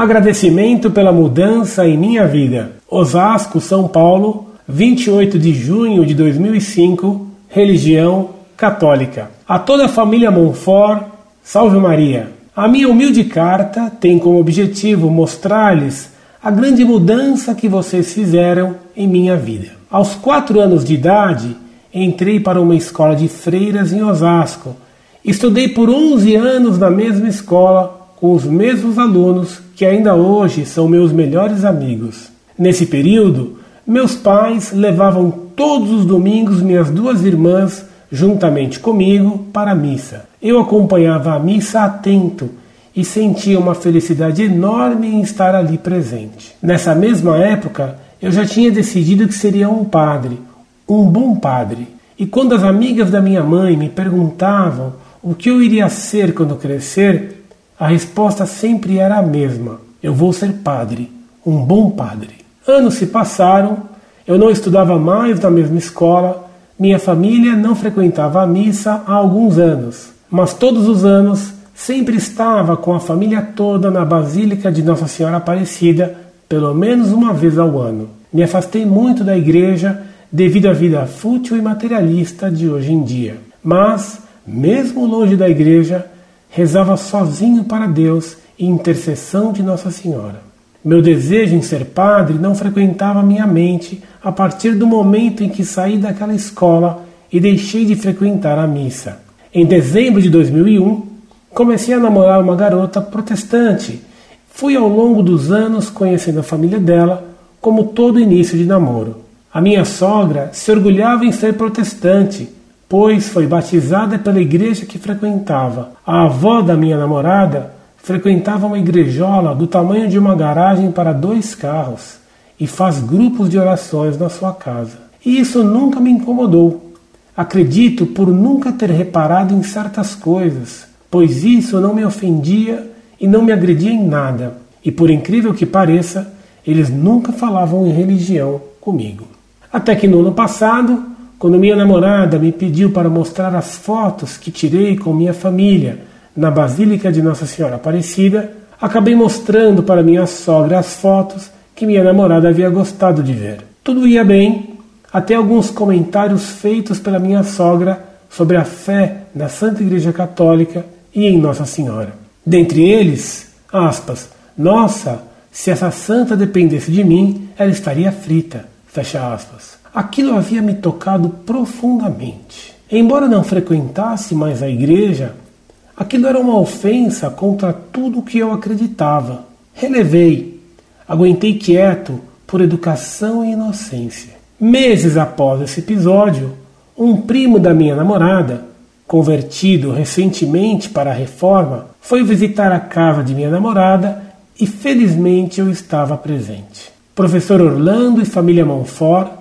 Agradecimento pela mudança em minha vida. Osasco, São Paulo, 28 de junho de 2005, religião católica. A toda a família Monfort, salve Maria. A minha humilde carta tem como objetivo mostrar-lhes a grande mudança que vocês fizeram em minha vida. Aos quatro anos de idade, entrei para uma escola de freiras em Osasco. Estudei por 11 anos na mesma escola com os mesmos alunos que ainda hoje são meus melhores amigos. Nesse período, meus pais levavam todos os domingos minhas duas irmãs, juntamente comigo, para a missa. Eu acompanhava a missa atento e sentia uma felicidade enorme em estar ali presente. Nessa mesma época, eu já tinha decidido que seria um padre, um bom padre. E quando as amigas da minha mãe me perguntavam o que eu iria ser quando crescer, a resposta sempre era a mesma: eu vou ser padre, um bom padre. Anos se passaram, eu não estudava mais na mesma escola, minha família não frequentava a missa há alguns anos, mas todos os anos sempre estava com a família toda na Basílica de Nossa Senhora Aparecida, pelo menos uma vez ao ano. Me afastei muito da igreja devido à vida fútil e materialista de hoje em dia. Mas, mesmo longe da igreja, rezava sozinho para Deus e intercessão de Nossa Senhora. Meu desejo em ser padre não frequentava minha mente a partir do momento em que saí daquela escola e deixei de frequentar a missa. Em dezembro de 2001, comecei a namorar uma garota protestante. Fui ao longo dos anos conhecendo a família dela, como todo início de namoro. A minha sogra se orgulhava em ser protestante, pois foi batizada pela igreja que frequentava. A avó da minha namorada frequentava uma igrejola do tamanho de uma garagem para dois carros e faz grupos de orações na sua casa. E isso nunca me incomodou. Acredito por nunca ter reparado em certas coisas, pois isso não me ofendia e não me agredia em nada. E por incrível que pareça, eles nunca falavam em religião comigo. Até que no ano passado, quando minha namorada me pediu para mostrar as fotos que tirei com minha família na Basílica de Nossa Senhora Aparecida, acabei mostrando para minha sogra as fotos que minha namorada havia gostado de ver. Tudo ia bem, até alguns comentários feitos pela minha sogra sobre a fé na Santa Igreja Católica e em Nossa Senhora. Dentre eles, aspas, nossa, se essa santa dependesse de mim, ela estaria frita, fecha aspas. Aquilo havia me tocado profundamente. Embora não frequentasse mais a igreja, Aquilo era uma ofensa contra tudo o que eu acreditava. Relevei, aguentei quieto por educação e inocência. Meses após esse episódio, um primo da minha namorada, convertido recentemente para a reforma, foi visitar a casa de minha namorada e felizmente eu estava presente. Professor Orlando e família Monfort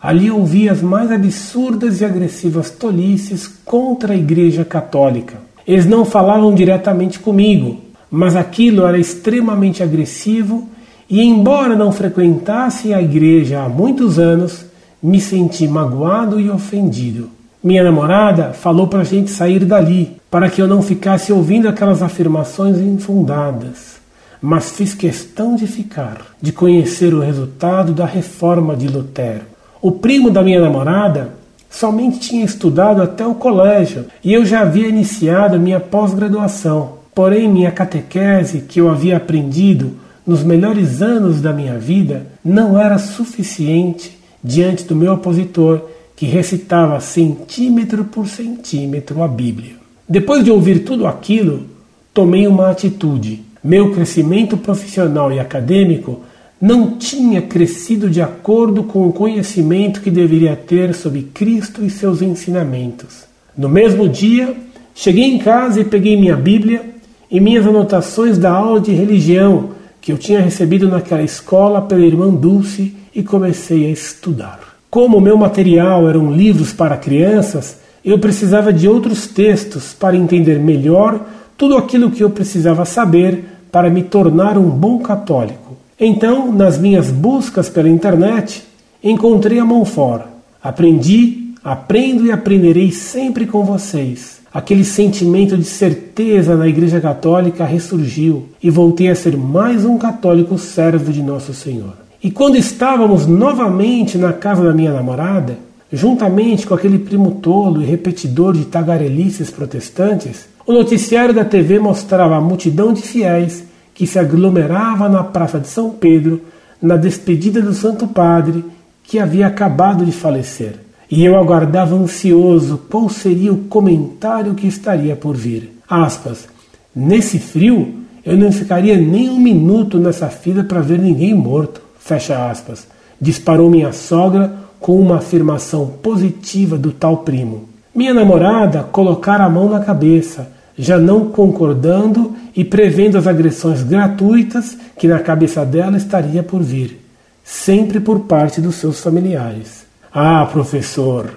ali ouvi as mais absurdas e agressivas tolices contra a Igreja Católica eles não falavam diretamente comigo, mas aquilo era extremamente agressivo e, embora não frequentasse a igreja há muitos anos, me senti magoado e ofendido. Minha namorada falou para a gente sair dali, para que eu não ficasse ouvindo aquelas afirmações infundadas. Mas fiz questão de ficar, de conhecer o resultado da reforma de Lutero. O primo da minha namorada Somente tinha estudado até o colégio e eu já havia iniciado minha pós-graduação. Porém, minha catequese, que eu havia aprendido nos melhores anos da minha vida, não era suficiente diante do meu opositor, que recitava centímetro por centímetro a Bíblia. Depois de ouvir tudo aquilo, tomei uma atitude. Meu crescimento profissional e acadêmico não tinha crescido de acordo com o conhecimento que deveria ter sobre Cristo e seus ensinamentos. No mesmo dia, cheguei em casa e peguei minha Bíblia e minhas anotações da aula de religião que eu tinha recebido naquela escola pela irmã Dulce e comecei a estudar. Como o meu material eram livros para crianças, eu precisava de outros textos para entender melhor tudo aquilo que eu precisava saber para me tornar um bom católico. Então, nas minhas buscas pela internet, encontrei a Monfort. Aprendi, aprendo e aprenderei sempre com vocês. aquele sentimento de certeza na Igreja Católica ressurgiu e voltei a ser mais um católico servo de Nosso Senhor. E quando estávamos novamente na casa da minha namorada, juntamente com aquele primo tolo e repetidor de tagarelices protestantes, o noticiário da TV mostrava a multidão de fiéis que se aglomerava na Praça de São Pedro na despedida do Santo Padre que havia acabado de falecer. E eu aguardava ansioso qual seria o comentário que estaria por vir. Aspas. Nesse frio, eu não ficaria nem um minuto nessa fila para ver ninguém morto. Fecha aspas. Disparou minha sogra com uma afirmação positiva do tal primo. Minha namorada colocara a mão na cabeça, já não concordando e prevendo as agressões gratuitas que na cabeça dela estaria por vir sempre por parte dos seus familiares. Ah, professor,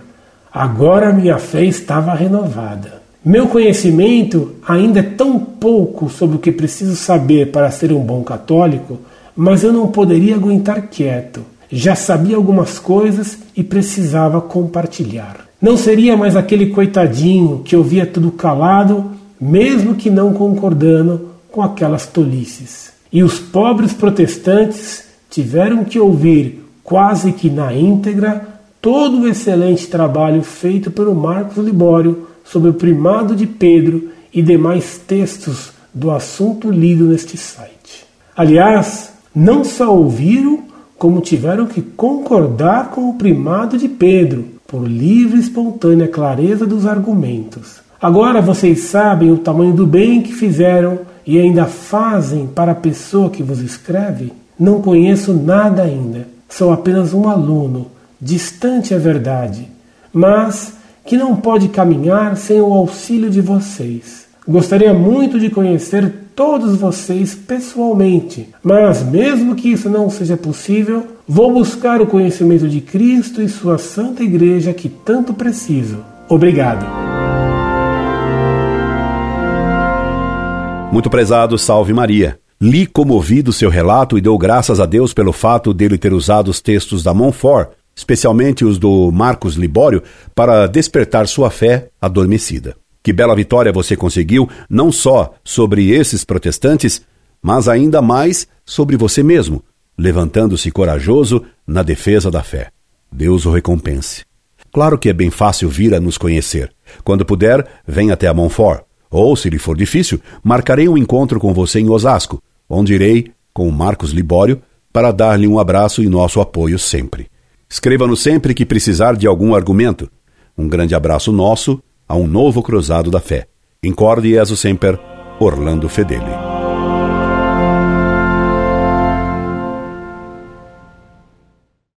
agora minha fé estava renovada. Meu conhecimento ainda é tão pouco sobre o que preciso saber para ser um bom católico, mas eu não poderia aguentar quieto. Já sabia algumas coisas e precisava compartilhar. Não seria mais aquele coitadinho que ouvia tudo calado, mesmo que não concordando com aquelas tolices. E os pobres protestantes tiveram que ouvir quase que na íntegra todo o excelente trabalho feito pelo Marcos Libório sobre o primado de Pedro e demais textos do assunto lido neste site. Aliás, não só ouviram, como tiveram que concordar com o primado de Pedro, por livre e espontânea clareza dos argumentos. Agora vocês sabem o tamanho do bem que fizeram e ainda fazem para a pessoa que vos escreve? Não conheço nada ainda, sou apenas um aluno, distante é verdade, mas que não pode caminhar sem o auxílio de vocês. Gostaria muito de conhecer todos vocês pessoalmente, mas mesmo que isso não seja possível, vou buscar o conhecimento de Cristo e sua Santa Igreja que tanto preciso. Obrigado. Muito prezado, salve Maria. Li comovido seu relato e deu graças a Deus pelo fato dele ter usado os textos da Montfort, especialmente os do Marcos Libório, para despertar sua fé adormecida. Que bela vitória você conseguiu, não só sobre esses protestantes, mas ainda mais sobre você mesmo, levantando-se corajoso na defesa da fé. Deus o recompense. Claro que é bem fácil vir a nos conhecer. Quando puder, venha até a Montfort. Ou, se lhe for difícil, marcarei um encontro com você em Osasco onde irei, com Marcos Libório, para dar-lhe um abraço e nosso apoio sempre. Escreva-nos sempre que precisar de algum argumento. Um grande abraço nosso a um novo cruzado da fé. Incorde Jesus Semper, Orlando Fedeli.